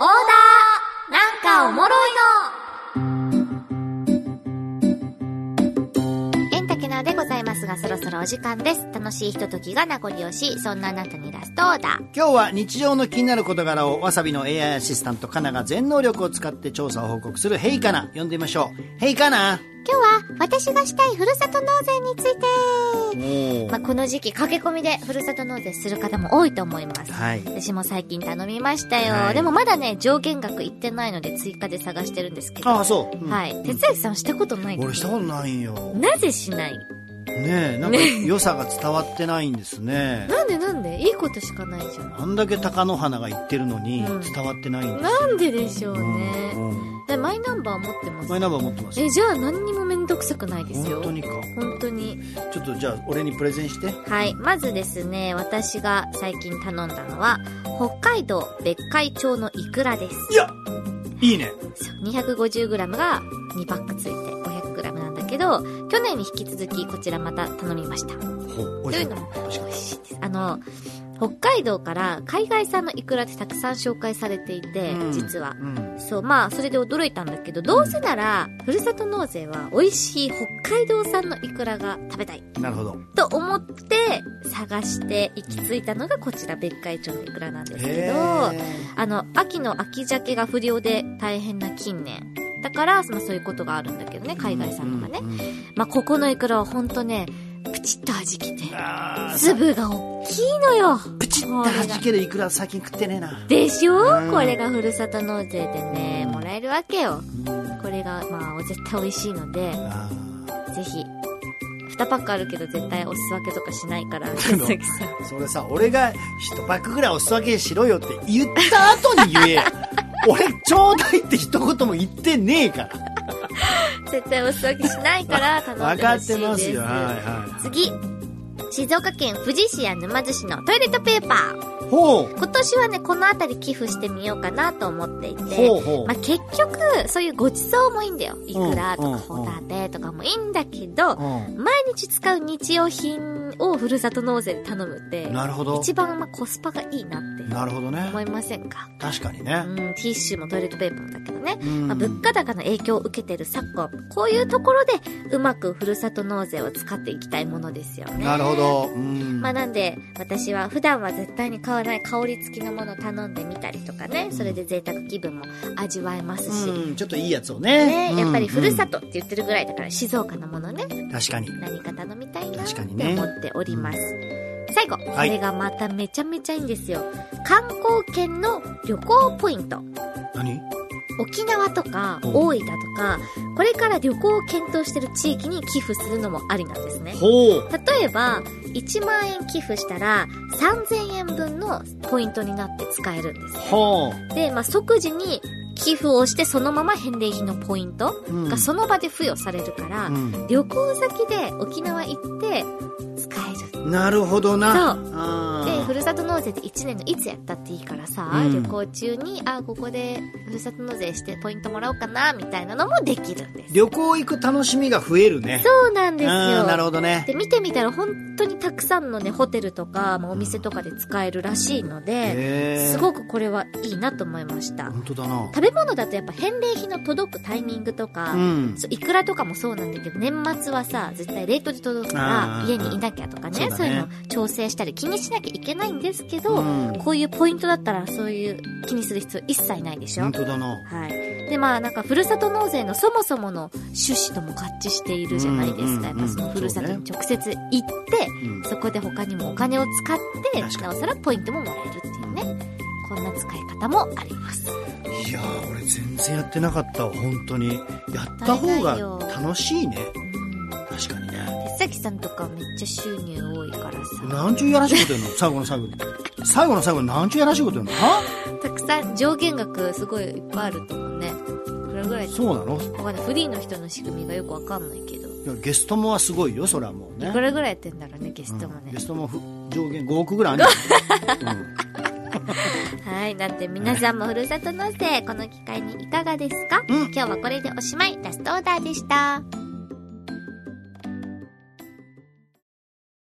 オーダーなんかおもろいの。エンタケナでございますが、そろそろお時間です。楽しいひとときが名残惜しい、そんなあなたにラストオーダー。今日は日常の気になる事柄をわさびの AI アシスタントカナが全能力を使って調査を報告するヘイカナ。呼んでみましょう。ヘイカナ今日は私がしたいふるさと納税について。おまあ、この時期駆け込みでふるさと納税する方も多いと思います。はい私も最近頼みましたよ。はいでもまだね、上限額いってないので追加で探してるんですけど。ああそう、うんはい。哲明さんしたことない俺したことないんよなぜしない？ねえなんか良さが伝わってないんですねなんでなんで？いいことしかないじゃん。あんだけ貴乃花が言ってるのにうん伝わってないんですなんででしょううんね。うんえ、マイナンバー持ってます？マイナンバー持ってますえ、じゃあ何にもめんどくさくないですよ。本当にか？本当に。ちょっとじゃあ俺にプレゼンしてはい。まずですね、私が最近頼んだのは、北海道別海町のイクラです。いやいいねそう 250g が2パックついて 500g なんだけど、去年に引き続きこちらまた頼みました。というのも美味しいです。あの、北海道から海外産のイクラってたくさん紹介されていて、うん実は。うんそう、まあ、それで驚いたんだけど、どうせなら、ふるさと納税は美味しい北海道産のイクラが食べたい。なるほどと思って、探して行き着いたのがこちら、別海町のイクラなんですけへど、ーあの、秋の秋鮭が不良で大変な近年。だから、まあそういうことがあるんだけどね、海外産のがね。うんうんまあここのイクラはほんとね、プチッと弾けて、粒が大きいのよ。プチッと弾けるいくら最近食ってねえなでしょ？うんこれがふるさと納税でね、もらえるわけよ。これが、まあ、絶対美味しいので、あぜひ。2パックあるけど絶対おす分けとかしないから、それさ俺が一パックぐらいお裾分けしろよって言った後に言えや 俺ちょうだいって一言も言ってねえから絶対おす分けしないから 頼ん分かっでほしいです。てますよはいは次。静岡県富士市や沼津市のトイレットペーパー。いほう。今年はね、この辺り寄付してみようかなと思っていて。まあ、結局、そういうごちそうもいいんだよ。イクラとうんかホタテとかもいいんだけど、う毎日使う日用品をふるさと納税で頼むってん、なるほど。一番まあコスパがいいなってなるほどね。思いませんか？確かにね。うん、ティッシュもトイレットペーパーもだけどね。うん。まあ、物価高の影響を受けてる昨今、こういうところでうまくふるさと納税を使っていきたいものですよね。なるほど。うん。まあなんで、私は普段は絶対に買わない香り付きのものを頼んでみたりとかね、それで贅沢気分も味わえますし。うんちょっといいやつをね。ね、やっぱりふるさととって言ってるぐらいだから静岡のものね、確かに。何か頼みたいなって確かにね思っております。最後、こはい。れがまためちゃめちゃいいんですよ。観光券の旅行ポイント。何？沖縄とかうん。大分とか、これから旅行を検討してる地域に寄付するのもありなんですね。例えば、1万円寄付したら、3000円分のポイントになって使えるんです。ほで、まあ、即時に寄付をしてそのまま返礼品のポイントがその場で付与されるから、うん。旅行先で沖縄行って使える。なるほどな。そうふーるさと納税って1年のいつやったっていいからさ、うん。旅行中に、あ、ここでふるさと納税してポイントもらおうかな、みたいなのもできるんです。旅行行く楽しみが増えるね。そうなんですよ。なるほどね。で、見てみたら本当にたくさんのね、ホテルとか、まあ、お店とかで使えるらしいので、へーすごくこれはいいなと思いました。本当だな。食べ物だとやっぱ返礼品の届くタイミングとか、うん。いくらとかもそうなんだけど、年末はさ、絶対冷凍で届くから、家にいなきゃとかね、そうだね。そういうの調整したり気にしなきゃいけないんですけど、うん。こういうポイントだったらそういう気にする必要一切ないでしょ。本当だな。はい。で、まあなんか、ふるさと納税のそもそもの趣旨とも合致しているじゃないですか。やっぱそのふるさとに直接行って、うん。そこで他にもお金を使って、なおさらポイントももらえるっていうね。こんな使い方もあります。いやー俺全然やってなかったわ。本当に。やった方が楽しいね。うん。確かに崎さんとかめっちゃ収入多いからさ。なんちゅうやらしいこと言うの最後の最後に最後の最後になんちゅうやらしいこと言うの？は？たくさん上限額すごいいっぱいあると思うね。いくらぐらいそうなの？わかんない。フリーの人の仕組みがよくわかんないけど。いやゲストもはすごいよそれはもうねいくらぐらいやってんだろうね、ゲストもねうんゲ。ストもふ上限5億ぐらいあるんはい。なんで皆さんもふるさと納税、この機会にいかがですか、うん今日はこれでおしまい。ラストオーダーでした。